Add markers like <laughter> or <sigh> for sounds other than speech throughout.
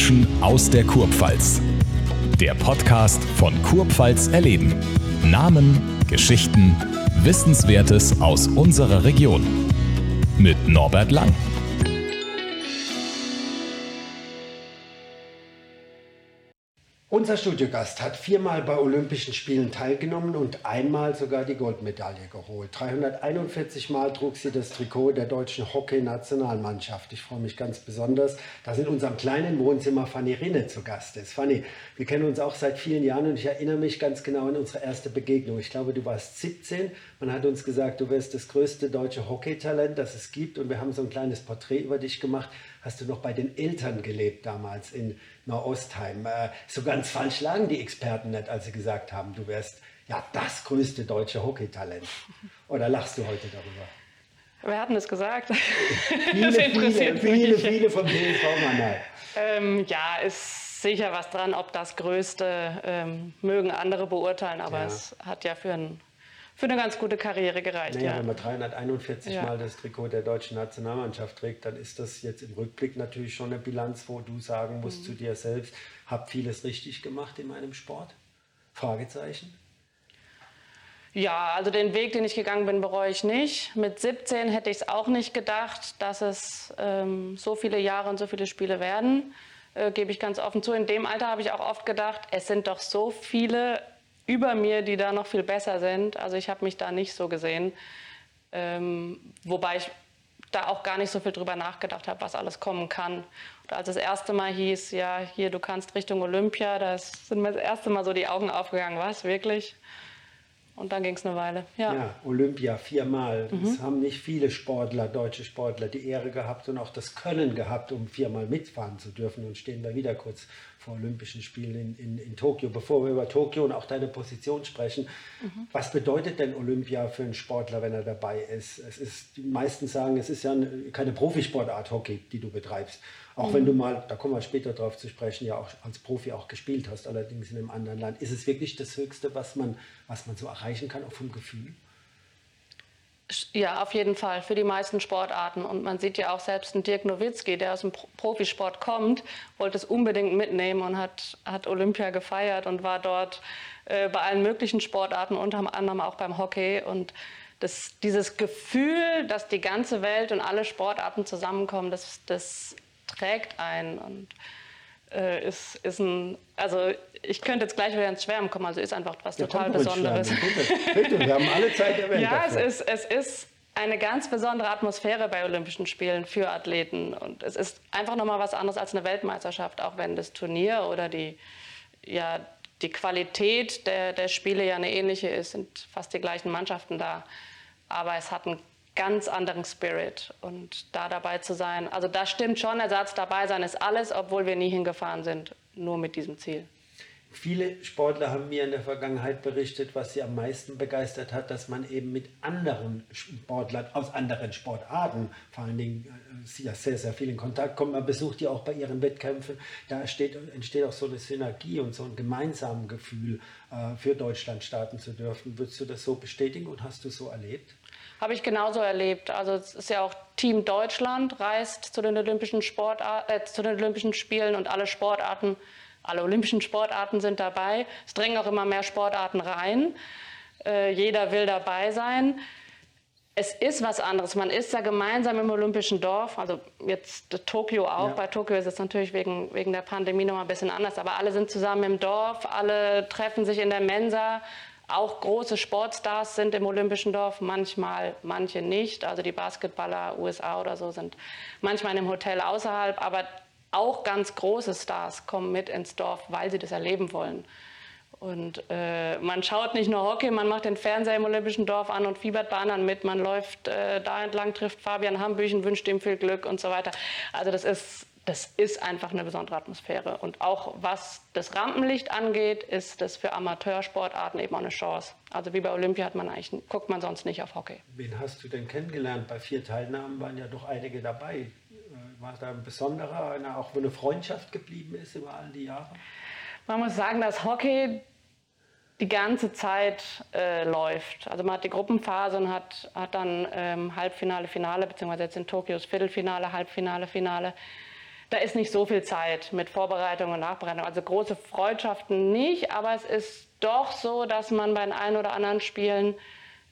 Menschen aus der Kurpfalz. Der Podcast von Kurpfalz erleben. Namen, Geschichten, Wissenswertes aus unserer Region. Mit Norbert Lang. Unser Studiogast hat viermal bei Olympischen Spielen teilgenommen und einmal sogar die Goldmedaille geholt. 341 Mal trug sie das Trikot der deutschen Hockey-Nationalmannschaft. Ich freue mich ganz besonders, dass in unserem kleinen Wohnzimmer Fanny Rinne zu Gast ist. Fanny, wir kennen uns auch seit vielen Jahren und ich erinnere mich ganz genau an unsere erste Begegnung. Ich glaube, du warst 17. Man hat uns gesagt, du wärst das größte deutsche Hockeytalent, das es gibt und wir haben so ein kleines Porträt über dich gemacht. Hast du noch bei den Eltern gelebt damals in Nordostheim. Äh, so ganz falsch lagen die Experten nicht, als sie gesagt haben, du wärst ja das größte deutsche Hockeytalent. Oder lachst du heute darüber? Wer hat denn das gesagt? Viele, viele, viele, viele vom DSV Mannheim. Ähm, ja, ist sicher was dran, ob das Größte ähm, mögen andere beurteilen, aber ja. es hat ja für einen für eine ganz gute Karriere gereicht. Naja, ja. Wenn man 341 ja. Mal das Trikot der deutschen Nationalmannschaft trägt, dann ist das jetzt im Rückblick natürlich schon eine Bilanz, wo du sagen musst mhm. zu dir selbst, habe vieles richtig gemacht in meinem Sport? Fragezeichen. Ja, also den Weg, den ich gegangen bin, bereue ich nicht. Mit 17 hätte ich es auch nicht gedacht, dass es ähm, so viele Jahre und so viele Spiele werden. Äh, gebe ich ganz offen zu. In dem Alter habe ich auch oft gedacht, es sind doch so viele über mir, die da noch viel besser sind. Also ich habe mich da nicht so gesehen. Ähm, wobei ich da auch gar nicht so viel drüber nachgedacht habe, was alles kommen kann. Und als das erste Mal hieß, ja, hier, du kannst Richtung Olympia, da sind mir das erste Mal so die Augen aufgegangen, was, wirklich? Und dann ging es eine Weile. Ja. ja, Olympia viermal. Mhm. Es haben nicht viele Sportler, deutsche Sportler, die Ehre gehabt und auch das Können gehabt, um viermal mitfahren zu dürfen. Und stehen wir wieder kurz vor Olympischen Spielen in, in, in Tokio. Bevor wir über Tokio und auch deine Position sprechen, mhm. was bedeutet denn Olympia für einen Sportler, wenn er dabei ist? Es ist die meisten sagen, es ist ja eine, keine Profisportart Hockey, die du betreibst. Auch mhm. wenn du mal, da kommen wir später drauf zu sprechen, ja auch als Profi auch gespielt hast, allerdings in einem anderen Land. Ist es wirklich das Höchste, was man, was man so erreichen kann, auch vom Gefühl? Ja, auf jeden Fall, für die meisten Sportarten. Und man sieht ja auch selbst einen Dirk Nowitzki, der aus dem Profisport kommt, wollte es unbedingt mitnehmen und hat, hat Olympia gefeiert und war dort äh, bei allen möglichen Sportarten, unter anderem auch beim Hockey. Und das, dieses Gefühl, dass die ganze Welt und alle Sportarten zusammenkommen, das, das trägt ein und äh, ist, ist ein, also ich könnte jetzt gleich wieder ins Schwärmen kommen, also ist einfach was ja, total Besonderes. Bitte, wir haben alle Zeit der Welt. <laughs> Ja, es ist, es ist eine ganz besondere Atmosphäre bei Olympischen Spielen für Athleten und es ist einfach nochmal was anderes als eine Weltmeisterschaft, auch wenn das Turnier oder die, ja, die Qualität der, der Spiele ja eine ähnliche ist, sind fast die gleichen Mannschaften da. Aber es hat einen ganz anderen Spirit und da dabei zu sein. Also das stimmt schon, Ersatz dabei sein ist alles, obwohl wir nie hingefahren sind, nur mit diesem Ziel. Viele Sportler haben mir in der Vergangenheit berichtet, was sie am meisten begeistert hat, dass man eben mit anderen Sportlern aus anderen Sportarten, vor allen Dingen äh, ja sehr, sehr viel in Kontakt kommt. Man besucht die auch bei ihren Wettkämpfen. Da entsteht, entsteht auch so eine Synergie und so ein gemeinsames Gefühl, äh, für Deutschland starten zu dürfen. Würdest du das so bestätigen und hast du so erlebt? Habe ich genauso erlebt. Also es ist ja auch Team Deutschland reist zu den Olympischen, Sportart, äh, zu den Olympischen Spielen und alle Sportarten, alle olympischen Sportarten sind dabei. Es drängen auch immer mehr Sportarten rein. Äh, jeder will dabei sein. Es ist was anderes. Man ist ja gemeinsam im Olympischen Dorf, also jetzt Tokio auch. Ja. Bei Tokio ist es natürlich wegen, wegen der Pandemie noch mal ein bisschen anders, aber alle sind zusammen im Dorf, alle treffen sich in der Mensa, auch große Sportstars sind im Olympischen Dorf, manchmal manche nicht. Also die Basketballer USA oder so sind manchmal in einem Hotel außerhalb, aber auch ganz große Stars kommen mit ins Dorf, weil sie das erleben wollen. Und äh, man schaut nicht nur Hockey, man macht den Fernseher im Olympischen Dorf an und fiebert bei anderen mit. Man läuft äh, da entlang, trifft Fabian Hambüchen, wünscht ihm viel Glück und so weiter. Also das ist das ist einfach eine besondere Atmosphäre. Und auch was das Rampenlicht angeht, ist das für Amateursportarten eben auch eine Chance. Also wie bei Olympia hat man eigentlich, guckt man sonst nicht auf Hockey. Wen hast du denn kennengelernt? Bei vier Teilnahmen waren ja doch einige dabei. Äh, war da ein besonderer, einer, auch wo eine Freundschaft geblieben ist über all die Jahre? Man muss sagen, dass Hockey die ganze Zeit äh, läuft. Also man hat die Gruppenphase und hat, hat dann ähm, Halbfinale, Finale, beziehungsweise jetzt in Tokio das Viertelfinale, Halbfinale, Finale. Da ist nicht so viel Zeit mit Vorbereitung und Nachbereitung. Also große Freundschaften nicht, aber es ist doch so, dass man bei den ein oder anderen Spielen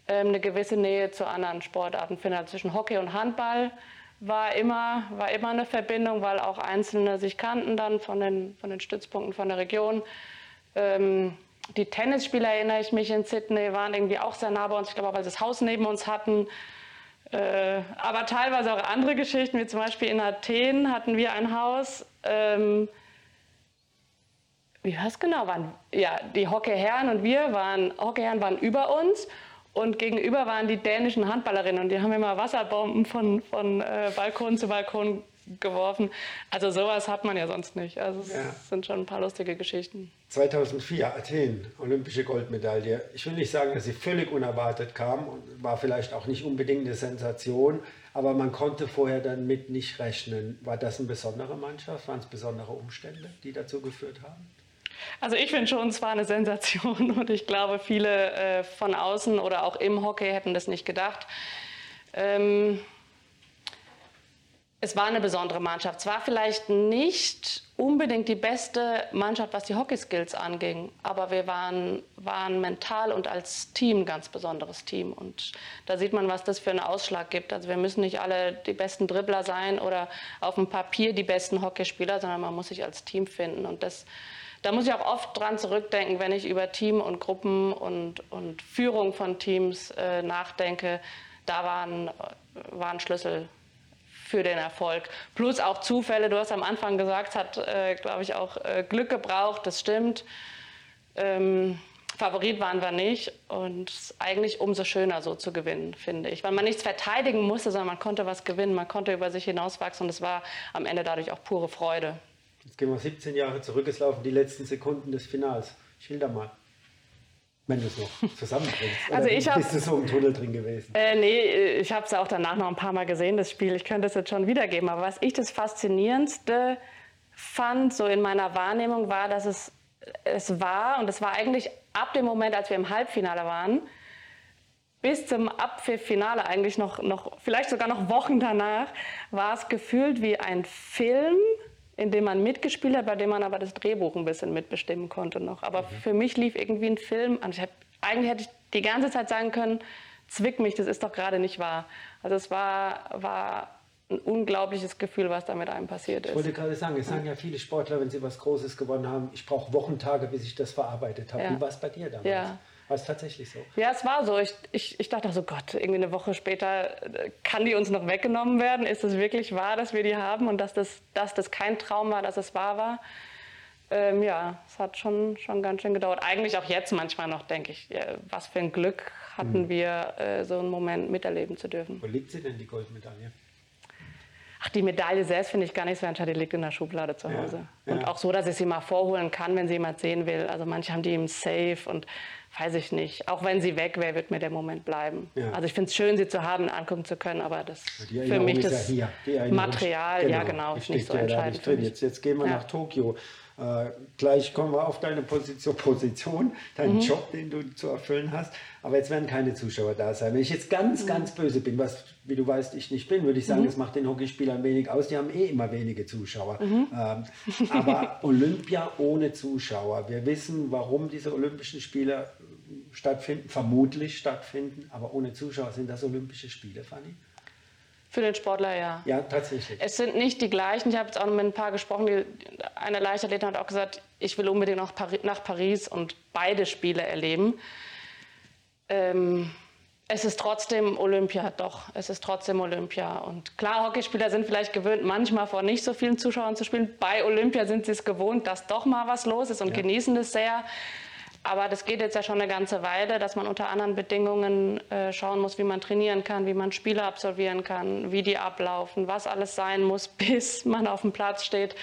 ähm, eine gewisse Nähe zu anderen Sportarten findet. Also zwischen Hockey und Handball war immer, war immer eine Verbindung, weil auch Einzelne sich kannten dann von den, von den Stützpunkten von der Region. Ähm, die Tennisspieler, erinnere ich mich, in Sydney waren irgendwie auch sehr nah bei uns. Ich glaube auch, weil sie das Haus neben uns hatten. Äh, aber teilweise auch andere Geschichten, wie zum Beispiel in Athen hatten wir ein Haus. Ähm, wie war es genau? Waren, ja, die Hockeyherren und wir waren, Hockeyherren waren über uns und gegenüber waren die dänischen Handballerinnen und die haben immer Wasserbomben von, von äh, Balkon zu Balkon geworfen. Also sowas hat man ja sonst nicht. Also es ja. sind schon ein paar lustige Geschichten. 2004 Athen, olympische Goldmedaille. Ich will nicht sagen, dass sie völlig unerwartet kam und war vielleicht auch nicht unbedingt eine Sensation, aber man konnte vorher damit nicht rechnen. War das eine besondere Mannschaft? Waren es besondere Umstände, die dazu geführt haben? Also ich finde schon, es war eine Sensation <laughs> und ich glaube, viele äh, von außen oder auch im Hockey hätten das nicht gedacht. Ähm, es war eine besondere Mannschaft. Es war vielleicht nicht unbedingt die beste Mannschaft, was die Hockeyskills anging, aber wir waren, waren mental und als Team ein ganz besonderes Team. Und da sieht man, was das für einen Ausschlag gibt. Also wir müssen nicht alle die besten Dribbler sein oder auf dem Papier die besten Hockeyspieler, sondern man muss sich als Team finden. Und das, da muss ich auch oft dran zurückdenken, wenn ich über Team und Gruppen und, und Führung von Teams äh, nachdenke. Da waren, waren Schlüssel für den Erfolg. Plus auch Zufälle, du hast am Anfang gesagt, hat, äh, glaube ich, auch äh, Glück gebraucht, das stimmt. Ähm, Favorit waren wir nicht und eigentlich umso schöner so zu gewinnen, finde ich. Weil man nichts verteidigen musste, sondern man konnte was gewinnen, man konnte über sich hinauswachsen und es war am Ende dadurch auch pure Freude. Jetzt gehen wir 17 Jahre zurück, es laufen die letzten Sekunden des Finals. Schilder mal. Wenn du es noch zusammenbringst. also ich hab, bist du so im Tunnel drin gewesen? Äh, nee, ich habe es auch danach noch ein paar Mal gesehen, das Spiel. Ich könnte es jetzt schon wiedergeben. Aber was ich das Faszinierendste fand, so in meiner Wahrnehmung, war, dass es, es war, und es war eigentlich ab dem Moment, als wir im Halbfinale waren, bis zum Abpfiff-Finale eigentlich noch, noch, vielleicht sogar noch Wochen danach, war es gefühlt wie ein Film, in dem man mitgespielt hat, bei dem man aber das Drehbuch ein bisschen mitbestimmen konnte noch. Aber mhm. für mich lief irgendwie ein Film an. Hab, eigentlich hätte ich die ganze Zeit sagen können, zwick mich, das ist doch gerade nicht wahr. Also es war, war ein unglaubliches Gefühl, was da mit einem passiert ist. Ich wollte gerade sagen, es sagen ja viele Sportler, wenn sie was Großes gewonnen haben, ich brauche Wochentage, bis ich das verarbeitet habe. Ja. Wie war es bei dir damals? Ja. War es tatsächlich so? Ja, es war so. Ich, ich, ich dachte so, Gott, irgendwie eine Woche später äh, kann die uns noch weggenommen werden. Ist es wirklich wahr, dass wir die haben und dass das, dass das kein Traum war, dass es wahr war? Ähm, ja, es hat schon, schon ganz schön gedauert. Eigentlich auch jetzt manchmal noch, denke ich, ja, was für ein Glück hatten mhm. wir, äh, so einen Moment miterleben zu dürfen. Wo liegt sie denn, die Goldmedaille? Ach, die Medaille selbst finde ich gar nicht so entscheidend, die liegt in der Schublade zu Hause. Ja, ja. Und auch so, dass ich sie mal vorholen kann, wenn sie jemand sehen will. Also manche haben die im Safe und weiß ich nicht. Auch wenn sie weg wäre, wird mir der Moment bleiben. Ja. Also ich finde es schön, sie zu haben, angucken zu können, aber das für mich das ja Material, genau, ja genau, ist nicht so entscheidend. Jetzt, jetzt gehen wir nach Tokio. Äh, gleich kommen wir auf deine Position, Position deinen mhm. Job, den du zu erfüllen hast. Aber jetzt werden keine Zuschauer da sein. Wenn ich jetzt ganz, mhm. ganz böse bin, was, wie du weißt, ich nicht bin, würde ich sagen, mhm. das macht den Hockeyspielern wenig aus. Die haben eh immer wenige Zuschauer. Mhm. Ähm, aber <laughs> Olympia ohne Zuschauer. Wir wissen, warum diese Olympischen Spiele stattfinden, vermutlich stattfinden, aber ohne Zuschauer. Sind das Olympische Spiele, Fanny? Für den Sportler ja. Ja, tatsächlich. Es sind nicht die gleichen. Ich habe jetzt auch mit ein paar gesprochen. Die, eine Leichtathletin hat auch gesagt, ich will unbedingt nach, Paris, nach Paris und beide Spiele erleben. Ähm, es ist trotzdem Olympia, doch. Es ist trotzdem Olympia. Und klar, Hockeyspieler sind vielleicht gewöhnt, manchmal vor nicht so vielen Zuschauern zu spielen. Bei Olympia sind sie es gewohnt, dass doch mal was los ist und ja. genießen es sehr. Aber das geht jetzt ja schon eine ganze Weile, dass man unter anderen Bedingungen äh, schauen muss, wie man trainieren kann, wie man Spiele absolvieren kann, wie die ablaufen, was alles sein muss, <laughs> bis man auf dem Platz steht.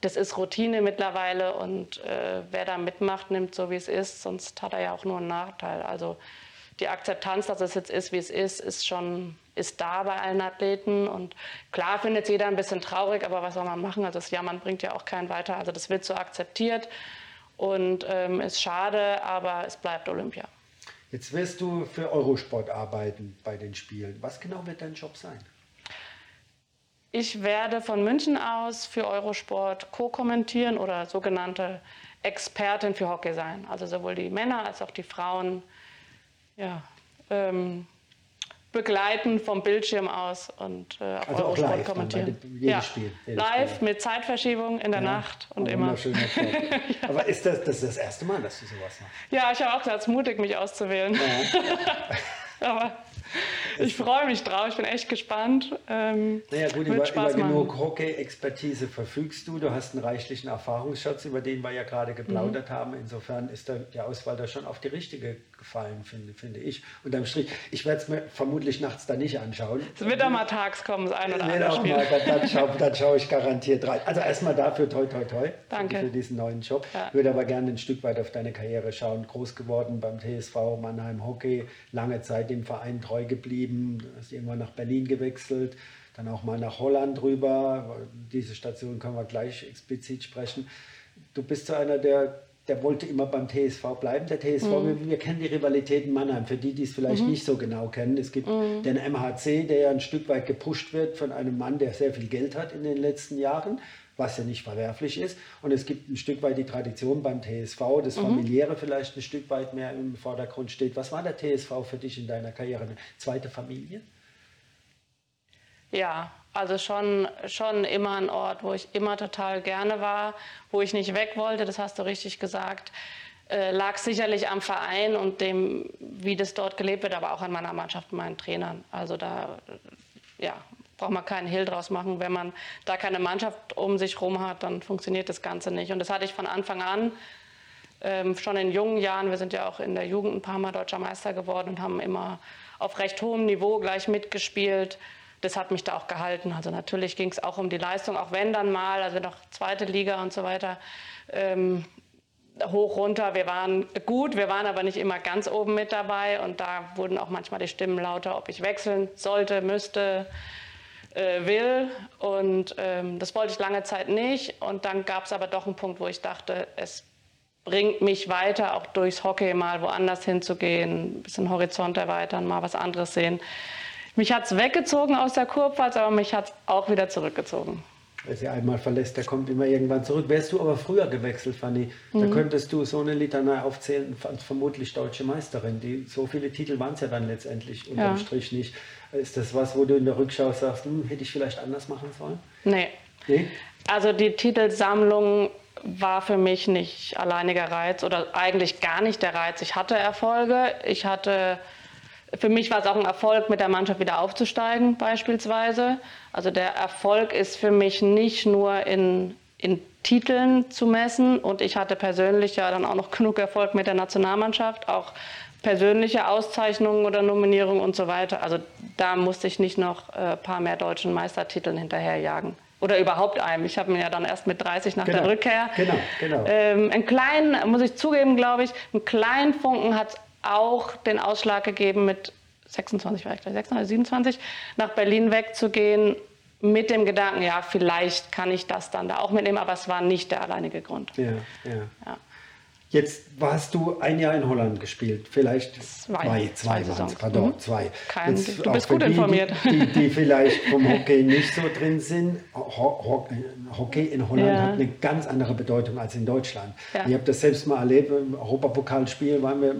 Das ist Routine mittlerweile und äh, wer da mitmacht, nimmt so, wie es ist, sonst hat er ja auch nur einen Nachteil. Also die Akzeptanz, dass es jetzt ist, wie es ist, ist schon ist da bei allen Athleten. Und klar findet jeder ein bisschen traurig, aber was soll man machen? Also das Jammern bringt ja auch keinen weiter. Also das wird so akzeptiert. Und ähm, ist schade, aber es bleibt Olympia. Jetzt wirst du für Eurosport arbeiten bei den Spielen. Was genau wird dein Job sein? Ich werde von München aus für Eurosport co-kommentieren oder sogenannte Expertin für Hockey sein. Also sowohl die Männer als auch die Frauen ja, ähm, begleiten vom Bildschirm aus und äh, auf also Eurosport live kommentieren. Dann ja, Spiel, live Spiel. mit Zeitverschiebung in der ja, Nacht und immer. <laughs> ja. Aber ist das, das ist das erste Mal, dass du sowas machst? Ja, ich habe auch gesagt, es ist mutig, mich auszuwählen. <laughs> Aber ich freue mich drauf, ich bin echt gespannt. Ähm, naja gut, über, über genug Hockey-Expertise verfügst du. Du hast einen reichlichen Erfahrungsschatz, über den wir ja gerade geplaudert mhm. haben. Insofern ist der, die Auswahl da schon auf die richtige gefallen, finde, finde ich. Unterm Strich, ich werde es mir vermutlich nachts da nicht anschauen. Es wird auch mal tags kommen, das ein oder andere Spiel. Mal, dann, dann schaue schau ich garantiert rein. Also erstmal dafür toi toi toi Danke. für diesen neuen Job. Ja. Würde aber gerne ein Stück weit auf deine Karriere schauen. Groß geworden beim TSV Mannheim Hockey, lange Zeit dem Verein treu geblieben, hast irgendwann nach Berlin gewechselt, dann auch mal nach Holland rüber. Diese Station können wir gleich explizit sprechen. Du bist so einer der der wollte immer beim TSV bleiben. Der TSV, mhm. wir, wir, kennen die Rivalitäten Mannheim, für die, die es vielleicht mhm. nicht so genau kennen. Es gibt mhm. den MHC, der ja ein Stück weit gepusht wird von einem Mann, der sehr viel Geld hat in den letzten Jahren, was ja nicht verwerflich ist. Und es gibt ein Stück weit die Tradition beim TSV, das mhm. Familiäre vielleicht ein Stück weit mehr im Vordergrund steht. Was war der TSV für dich in deiner Karriere? Eine zweite Familie? Ja, also schon, schon immer ein Ort, wo ich immer total gerne war, wo ich nicht weg wollte, das hast du richtig gesagt. Äh, lag sicherlich am Verein und dem, wie das dort gelebt wird, aber auch an meiner Mannschaft und meinen Trainern. Also da ja, braucht man keinen Hehl draus machen. Wenn man da keine Mannschaft um sich herum hat, dann funktioniert das Ganze nicht. Und das hatte ich von Anfang an. Ähm, schon in jungen Jahren, wir sind ja auch in der Jugend ein paar Mal deutscher Meister geworden und haben immer auf recht hohem Niveau gleich mitgespielt das hat mich da auch gehalten. Also natürlich ging es auch um die Leistung, auch wenn dann mal, also noch zweite Liga und so weiter, ähm, hoch runter. Wir waren gut, wir waren aber nicht immer ganz oben mit dabei und da wurden auch manchmal die Stimmen lauter, ob ich wechseln sollte, müsste, äh, will. Und ähm, das wollte ich lange Zeit nicht. Und dann gab es aber doch einen Punkt, wo ich dachte, es bringt mich weiter, auch durchs Hockey mal woanders hinzugehen, ein bisschen Horizont erweitern, mal was anderes sehen. Mich hat es weggezogen aus der Kurpfalz, aber mich hat es auch wieder zurückgezogen. Wer sie einmal verlässt, der kommt immer irgendwann zurück. Wärst du aber früher gewechselt, Fanny, mhm. da könntest du so eine Litanei aufzählen, vermutlich deutsche Meisterin. Die, so viele Titel waren es ja dann letztendlich unterm ja. Strich nicht. Ist das was, wo du in der Rückschau sagst, hm, hätte ich vielleicht anders machen sollen? Nee. nee. Also die Titelsammlung war für mich nicht alleiniger Reiz oder eigentlich gar nicht der Reiz. Ich hatte Erfolge, ich hatte für mich war es auch ein Erfolg, mit der Mannschaft wieder aufzusteigen, beispielsweise. Also der Erfolg ist für mich nicht nur in, in Titeln zu messen. Und ich hatte persönlich ja dann auch noch <laughs> genug Erfolg mit der Nationalmannschaft, auch persönliche Auszeichnungen oder Nominierungen und so weiter. Also da musste ich nicht noch ein äh, paar mehr deutschen Meistertiteln hinterherjagen. Oder überhaupt einem. Ich habe mir ja dann erst mit 30 nach genau, der Rückkehr. Genau, genau. Ähm, einen kleinen, muss ich zugeben, glaube ich, einen kleinen Funken hat es auch den Ausschlag gegeben, mit 26 war ich gleich, 26, 27, nach Berlin wegzugehen, mit dem Gedanken, ja, vielleicht kann ich das dann da auch mitnehmen, aber es war nicht der alleinige Grund. Ja, ja. ja. Jetzt hast du ein Jahr in Holland gespielt, vielleicht zwei, zwei, zwei waren pardon, mhm. zwei. Kein, Jetzt, du bist gut die, informiert. Die, die, <laughs> vielleicht vom Hockey nicht so drin sind. Ho Hockey in Holland ja. hat eine ganz andere Bedeutung als in Deutschland. Ja. Ich habe das selbst mal erlebt, im Europapokalspiel waren wir,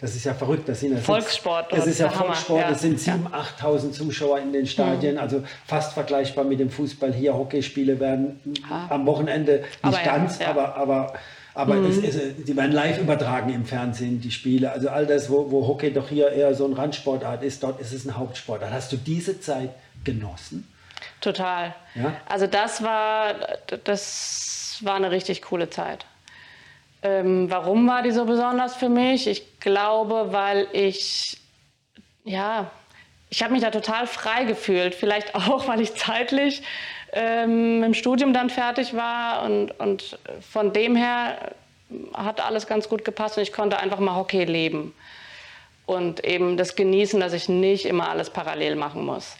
das ist ja verrückt. Das, sind, das Volkssport. Das ist ja Volkssport, es sind 7.000, 8.000 Zuschauer in den Stadien, mhm. also fast vergleichbar mit dem Fußball hier. Hockeyspiele werden ha. am Wochenende nicht aber ganz, aber, aber aber mhm. es, es, die werden live übertragen im Fernsehen, die Spiele. Also all das, wo, wo Hockey doch hier eher so ein Randsportart ist, dort ist es ein Hauptsportart. Hast du diese Zeit genossen? Total. Ja? Also das war, das war eine richtig coole Zeit. Ähm, warum war die so besonders für mich? Ich glaube, weil ich, ja, ich habe mich da total frei gefühlt. Vielleicht <laughs> auch, weil ich zeitlich ähm, im Studium dann fertig war und, und von dem her hat alles ganz gut gepasst und ich konnte einfach mal Hockey leben und eben das genießen, dass ich nicht immer alles parallel machen muss.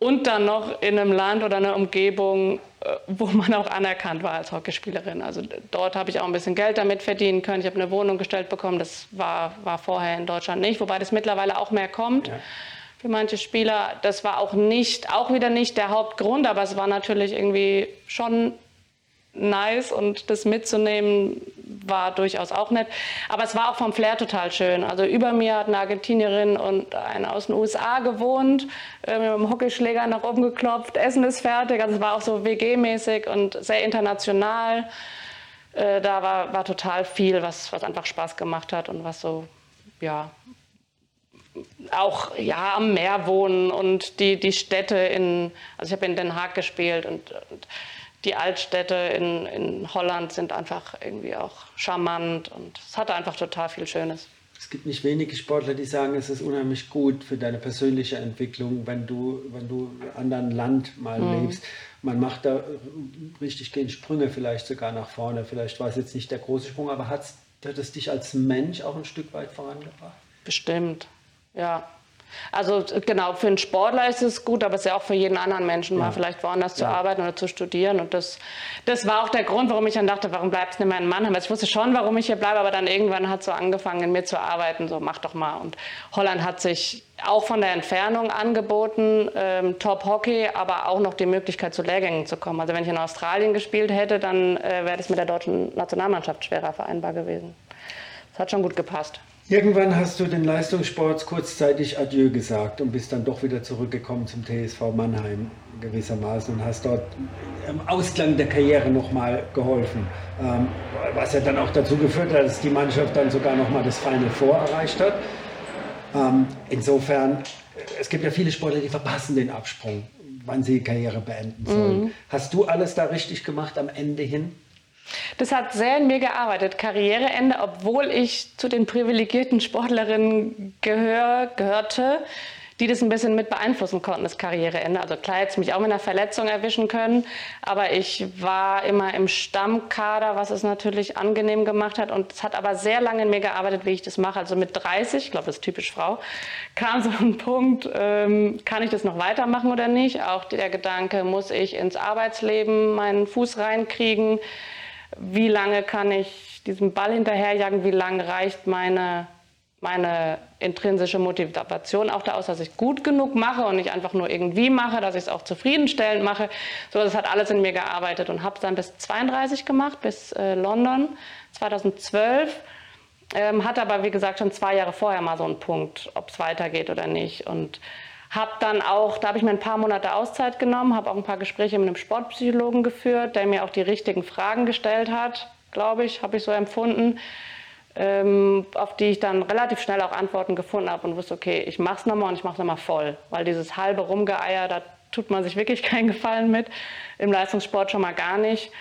Und dann noch in einem Land oder einer Umgebung, äh, wo man auch anerkannt war als Hockeyspielerin. Also dort habe ich auch ein bisschen Geld damit verdienen können. Ich habe eine Wohnung gestellt bekommen. Das war, war vorher in Deutschland nicht, wobei das mittlerweile auch mehr kommt. Ja für manche Spieler. Das war auch nicht, auch wieder nicht der Hauptgrund, aber es war natürlich irgendwie schon nice und das mitzunehmen war durchaus auch nett. Aber es war auch vom Flair total schön. Also über mir hat eine Argentinierin und eine aus den USA gewohnt, äh, mit dem Hockeyschläger nach oben geklopft, Essen ist fertig. Also es war auch so WG-mäßig und sehr international. Äh, da war, war total viel, was, was einfach Spaß gemacht hat und was so, ja, auch ja, am Meer wohnen und die, die Städte in, also ich habe in Den Haag gespielt und, und die Altstädte in, in Holland sind einfach irgendwie auch charmant und es hatte einfach total viel Schönes. Es gibt nicht wenige Sportler, die sagen, es ist unheimlich gut für deine persönliche Entwicklung, wenn du, wenn du in einem anderen Land mal mhm. lebst. Man macht da richtig gehen Sprünge vielleicht sogar nach vorne. Vielleicht war es jetzt nicht der große Sprung, aber hat es dich als Mensch auch ein Stück weit vorangebracht? Bestimmt, ja. Also genau, für einen Sportler ist es gut, aber es ist ja auch für jeden anderen Menschen mal vielleicht woanders ja. zu arbeiten oder zu studieren. Und das, das war auch der Grund, warum ich dann dachte, warum bleibst du nicht mehr in Mannheim? Also ich wusste schon, warum ich hier bleibe, aber dann irgendwann hat es so angefangen, in mir zu arbeiten, so mach doch mal. Und Holland hat sich auch von der Entfernung angeboten, ähm, Top Hockey, aber auch noch die Möglichkeit zu Lehrgängen zu kommen. Also wenn ich in Australien gespielt hätte, dann äh, wäre das mit der deutschen Nationalmannschaft schwerer vereinbar gewesen. Das hat schon gut gepasst. Irgendwann hast du den Leistungssport kurzzeitig Adieu gesagt und bist dann doch wieder zurückgekommen zum TSV Mannheim gewissermaßen und hast dort im Ausklang der Karriere nochmal geholfen. Ähm, was ja dann auch dazu geführt hat, dass die Mannschaft dann sogar nochmal das Final Four erreicht hat. Ähm, insofern, es gibt ja viele Sportler, die verpassen den Absprung, wann sie die Karriere beenden sollen. Mhm. Hast du alles da richtig gemacht am Ende hin? Das hat sehr in mir gearbeitet. Karriereende, obwohl ich zu den privilegierten Sportlerinnen gehör, gehörte, die das ein bisschen mit beeinflussen konnten, das Karriereende. Also klar hätte es mich auch mit einer Verletzung erwischen können, aber ich war immer im Stammkader, was es natürlich angenehm gemacht hat. Und es hat aber sehr lange in mir gearbeitet, wie ich das mache. Also mit 30, ich glaube, das ist typisch Frau, kam so ein Punkt, ähm, kann ich das noch weitermachen oder nicht? Auch der Gedanke, muss ich ins Arbeitsleben meinen Fuß reinkriegen? Wie lange kann ich diesem Ball hinterherjagen, wie lange reicht meine, meine intrinsische Motivation auch da aus, dass ich gut genug mache und nicht einfach nur irgendwie mache, dass ich es auch zufriedenstellend mache. So, das hat alles in mir gearbeitet und habe es dann bis 32 gemacht, bis äh, London 2012. Ähm, hatte aber, wie gesagt, schon zwei Jahre vorher mal so einen Punkt, ob es weitergeht oder nicht. Und habe dann auch, da habe ich mir ein paar Monate Auszeit genommen, habe auch ein paar Gespräche mit einem Sportpsychologen geführt, der mir auch die richtigen Fragen gestellt hat, glaube ich, habe ich so empfunden, ähm, auf die ich dann relativ schnell auch Antworten gefunden habe und wusste, okay, ich mache es nochmal und ich mache es nochmal voll, weil dieses halbe Rumgeeier, da tut man sich wirklich <laughs> keinen Gefallen mit, im Leistungssport schon mal gar nicht.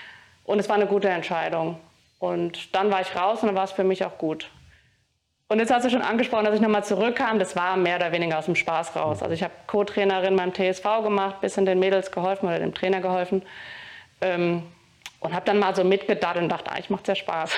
Und es war eine gute Entscheidung. Und dann war ich raus und dann war es für mich auch gut. Und jetzt hast du schon angesprochen, dass ich nochmal zurückkam. Das war mehr oder weniger aus dem Spaß raus. Also ich habe Co-Trainerin beim TSV gemacht, bisschen den Mädels geholfen oder dem Trainer geholfen. Ähm, und habe dann mal so mitgedacht und dachte, eigentlich macht es ja Spaß.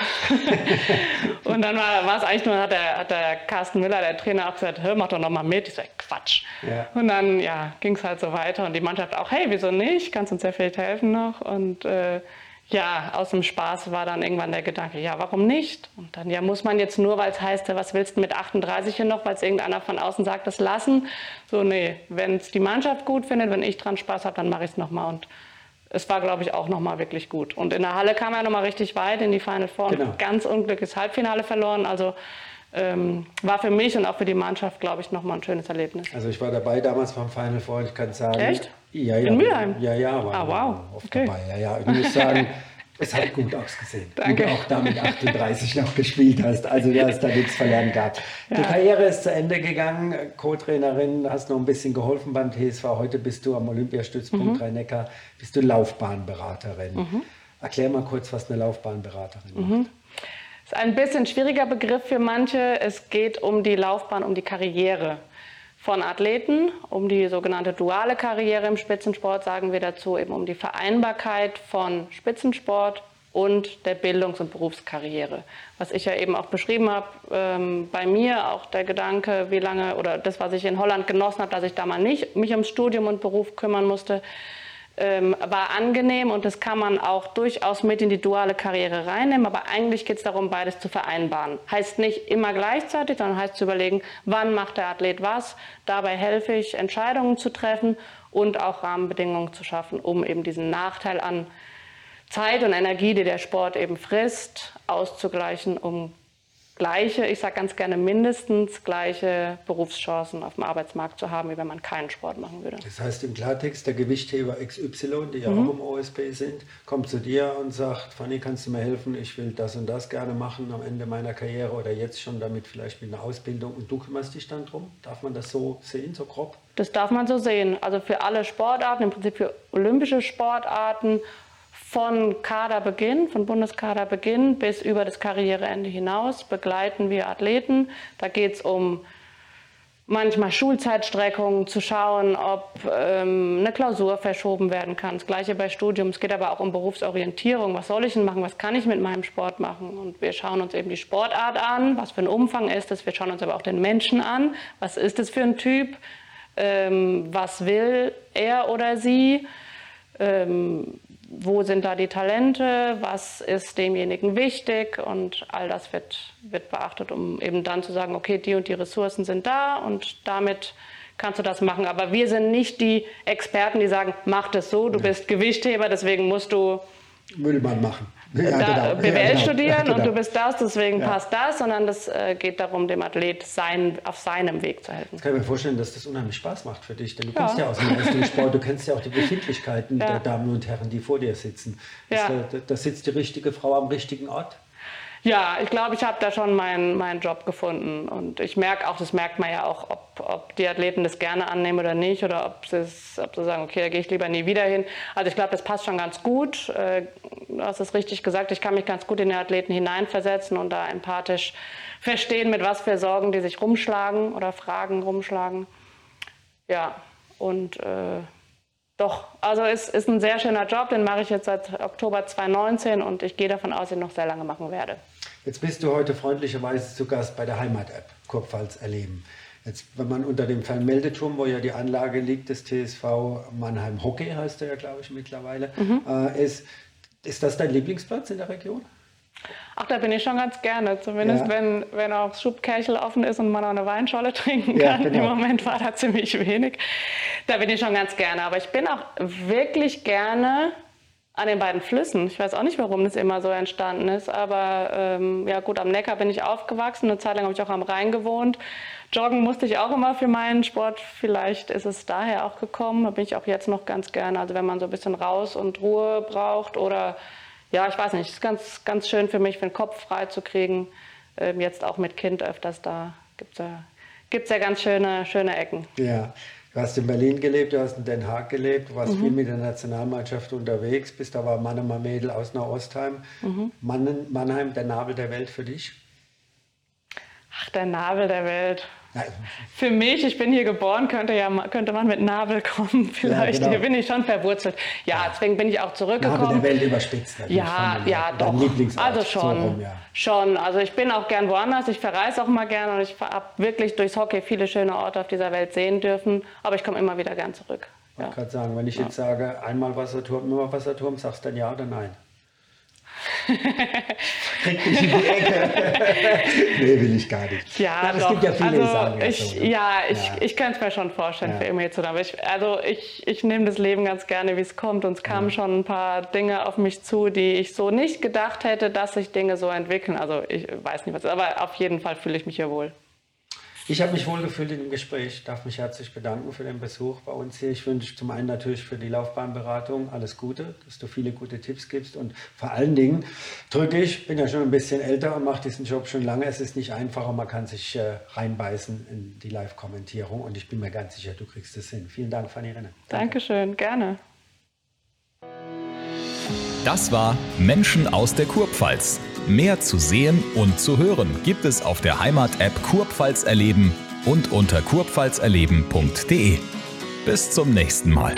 <laughs> und dann war es eigentlich nur, hat der, hat der Carsten Müller, der Trainer, auch gesagt, hör, mach doch noch mal mit. Ich so, Quatsch. Ja. Und dann ja, ging es halt so weiter und die Mannschaft auch, hey, wieso nicht? Kannst uns ja vielleicht helfen noch. Und äh, ja, aus dem Spaß war dann irgendwann der Gedanke, ja, warum nicht? Und dann, ja, muss man jetzt nur, weil es heißt, was willst du mit 38 hier noch, weil es irgendeiner von außen sagt, das lassen? So, nee, wenn es die Mannschaft gut findet, wenn ich dran Spaß habe, dann mache ich es nochmal. Und es war, glaube ich, auch nochmal wirklich gut. Und in der Halle kam er nochmal richtig weit in die Final Four genau. und ganz unglückliches Halbfinale verloren. Also ähm, war für mich und auch für die Mannschaft, glaube ich, nochmal ein schönes Erlebnis. Also ich war dabei damals beim Final Four, ich kann sagen. Echt? Ja, ja. In Mülheim? Ja, ja, war ah, wow. oft okay. dabei. Ja, ja. Ich muss sagen, <laughs> es hat gut ausgesehen. Danke. Und auch damit 38 noch gespielt hast, also du hast da nichts verlernt gehabt. Ja. Die Karriere ist zu Ende gegangen, Co-Trainerin, hast noch ein bisschen geholfen beim TSV. Heute bist du am Olympiastützpunkt mhm. Rhein-Neckar, bist du Laufbahnberaterin. Mhm. Erklär mal kurz, was eine Laufbahnberaterin mhm. macht. Das ist ein bisschen schwieriger Begriff für manche. Es geht um die Laufbahn, um die Karriere von Athleten, um die sogenannte duale Karriere im Spitzensport, sagen wir dazu, eben um die Vereinbarkeit von Spitzensport und der Bildungs- und Berufskarriere. Was ich ja eben auch beschrieben habe, ähm, bei mir auch der Gedanke, wie lange oder das, was ich in Holland genossen habe, dass ich da mal nicht mich ums Studium und Beruf kümmern musste, ähm, war angenehm und das kann man auch durchaus mit in die duale Karriere reinnehmen. Aber eigentlich geht es darum, beides zu vereinbaren. Heißt nicht immer gleichzeitig, sondern heißt zu überlegen, wann macht der Athlet was. Dabei helfe ich, Entscheidungen zu treffen und auch Rahmenbedingungen zu schaffen, um eben diesen Nachteil an Zeit und Energie, die der Sport eben frisst, auszugleichen, um gleiche, ich sage ganz gerne mindestens gleiche Berufschancen auf dem Arbeitsmarkt zu haben, wie wenn man keinen Sport machen würde. Das heißt im Klartext, der Gewichtheber XY, die ja mhm. auch im OSP sind, kommt zu dir und sagt, Fanny, kannst du mir helfen? Ich will das und das gerne machen am Ende meiner Karriere oder jetzt schon damit vielleicht mit einer Ausbildung und du kümmerst dich dann drum? Darf man das so sehen, so grob? Das darf man so sehen. Also für alle Sportarten, im Prinzip für olympische Sportarten von Kaderbeginn, von Bundeskaderbeginn bis über das Karriereende hinaus begleiten wir Athleten. Da geht es um manchmal Schulzeitstreckungen, zu schauen, ob ähm, eine Klausur verschoben werden kann. Das gleiche bei Studium. Es geht aber auch um Berufsorientierung. Was soll ich denn machen? Was kann ich mit meinem Sport machen? Und wir schauen uns eben die Sportart an, was für ein Umfang ist es. Wir schauen uns aber auch den Menschen an. Was ist es für ein Typ? Ähm, was will er oder sie? Ähm, wo sind da die Talente, was ist demjenigen wichtig und all das wird, wird beachtet, um eben dann zu sagen, okay, die und die Ressourcen sind da und damit kannst du das machen. Aber wir sind nicht die Experten, die sagen, mach das so, du bist Gewichtheber, deswegen musst du Müllmann machen. Ja, da, genau. BWL ja, genau. studieren genau. und du bist das, deswegen ja. passt das, sondern das äh, geht darum, dem Athlet sein, auf seinem Weg zu helfen. Ich kann mir vorstellen, dass das unheimlich Spaß macht für dich, denn du kommst ja aus dem Leistungssport, du kennst ja auch die Befindlichkeiten <laughs> der Damen und Herren, die vor dir sitzen. Da, da sitzt die richtige Frau am richtigen Ort. Ja, ich glaube, ich habe da schon meinen, meinen Job gefunden. Und ich merke auch, das merkt man ja auch, ob, ob die Athleten das gerne annehmen oder nicht, oder ob, ob sie sagen, okay, da gehe ich lieber nie wieder hin. Also ich glaube, das passt schon ganz gut. Äh, du hast es richtig gesagt, ich kann mich ganz gut in die Athleten hineinversetzen und da empathisch verstehen, mit was für Sorgen die sich rumschlagen oder Fragen rumschlagen. Ja, und äh, doch, also es ist ein sehr schöner Job, den mache ich jetzt seit Oktober 2019 und ich gehe davon aus, dass ich noch sehr lange machen werde. Jetzt bist du heute freundlicherweise zu Gast bei der Heimat-App Kurpfalz erleben. Jetzt, wenn man unter dem Fernmeldeturm, wo ja die Anlage liegt, des TSV Mannheim Hockey heißt er ja, glaube ich, mittlerweile, mhm. äh, ist, ist das dein Lieblingsplatz in der Region? Ach, da bin ich schon ganz gerne. Zumindest ja. wenn, wenn auch das Schubkerchel offen ist und man auch eine Weinscholle trinken kann. Ja, genau. Im Moment war da <laughs> ziemlich wenig. Da bin ich schon ganz gerne. Aber ich bin auch wirklich gerne an den beiden Flüssen. Ich weiß auch nicht, warum das immer so entstanden ist. Aber ähm, ja gut, am Neckar bin ich aufgewachsen. Eine Zeit lang habe ich auch am Rhein gewohnt. Joggen musste ich auch immer für meinen Sport. Vielleicht ist es daher auch gekommen. Da bin ich auch jetzt noch ganz gerne. Also wenn man so ein bisschen raus und Ruhe braucht oder ja, ich weiß nicht, ist ganz, ganz schön für mich, den Kopf frei zu kriegen. Ähm, jetzt auch mit Kind öfters, da gibt es ja, gibt's ja ganz schöne, schöne Ecken. Ja, du hast in Berlin gelebt, du hast in Den Haag gelebt, du warst mhm. viel mit der Nationalmannschaft unterwegs, bist da war Mannemer Mädel aus Nordostheim. Mhm. Mannheim, der Nabel der Welt für dich? Ach, der Nabel der Welt. Für mich, ich bin hier geboren, könnte, ja, könnte man mit Nabel kommen <laughs> vielleicht. Ja, genau. Hier bin ich schon verwurzelt. Ja, ja, deswegen bin ich auch zurückgekommen. Nabel der Welt überspitzt. Ja, ja, doch. Also schon, so rum, ja. schon. Also ich bin auch gern woanders. Ich verreise auch mal gern und ich habe wirklich durchs Hockey viele schöne Orte auf dieser Welt sehen dürfen. Aber ich komme immer wieder gern zurück. Ich wollte gerade sagen, wenn ich jetzt sage, einmal Wasserturm, immer Wasserturm, sagst du dann ja oder nein? Kriegt mich in die Ecke. <laughs> nee, will ich gar nicht. Ja, ja es gibt ja viele also Sachen. Ich, so, ne? Ja, ich, ja. ich könnte es mir schon vorstellen, ja. für immer zu tun. Ich, also ich, ich nehme das Leben ganz gerne, wie es kommt. Und es kamen schon ein paar Dinge auf mich zu, die ich so nicht gedacht hätte, dass sich Dinge so entwickeln. Also ich weiß nicht was, aber auf jeden Fall fühle ich mich hier wohl. Ich habe mich wohlgefühlt in dem Gespräch, Ich darf mich herzlich bedanken für den Besuch bei uns hier. Ich wünsche zum einen natürlich für die Laufbahnberatung alles Gute, dass du viele gute Tipps gibst und vor allen Dingen drücke ich, bin ja schon ein bisschen älter und mache diesen Job schon lange. Es ist nicht einfach und man kann sich äh, reinbeißen in die Live-Kommentierung und ich bin mir ganz sicher, du kriegst es hin. Vielen Dank, Fanny Renne. Dankeschön, gerne. Das war Menschen aus der Kurpfalz. Mehr zu sehen und zu hören gibt es auf der Heimat-App Kurpfalz erleben und unter kurpfalzerleben.de. Bis zum nächsten Mal.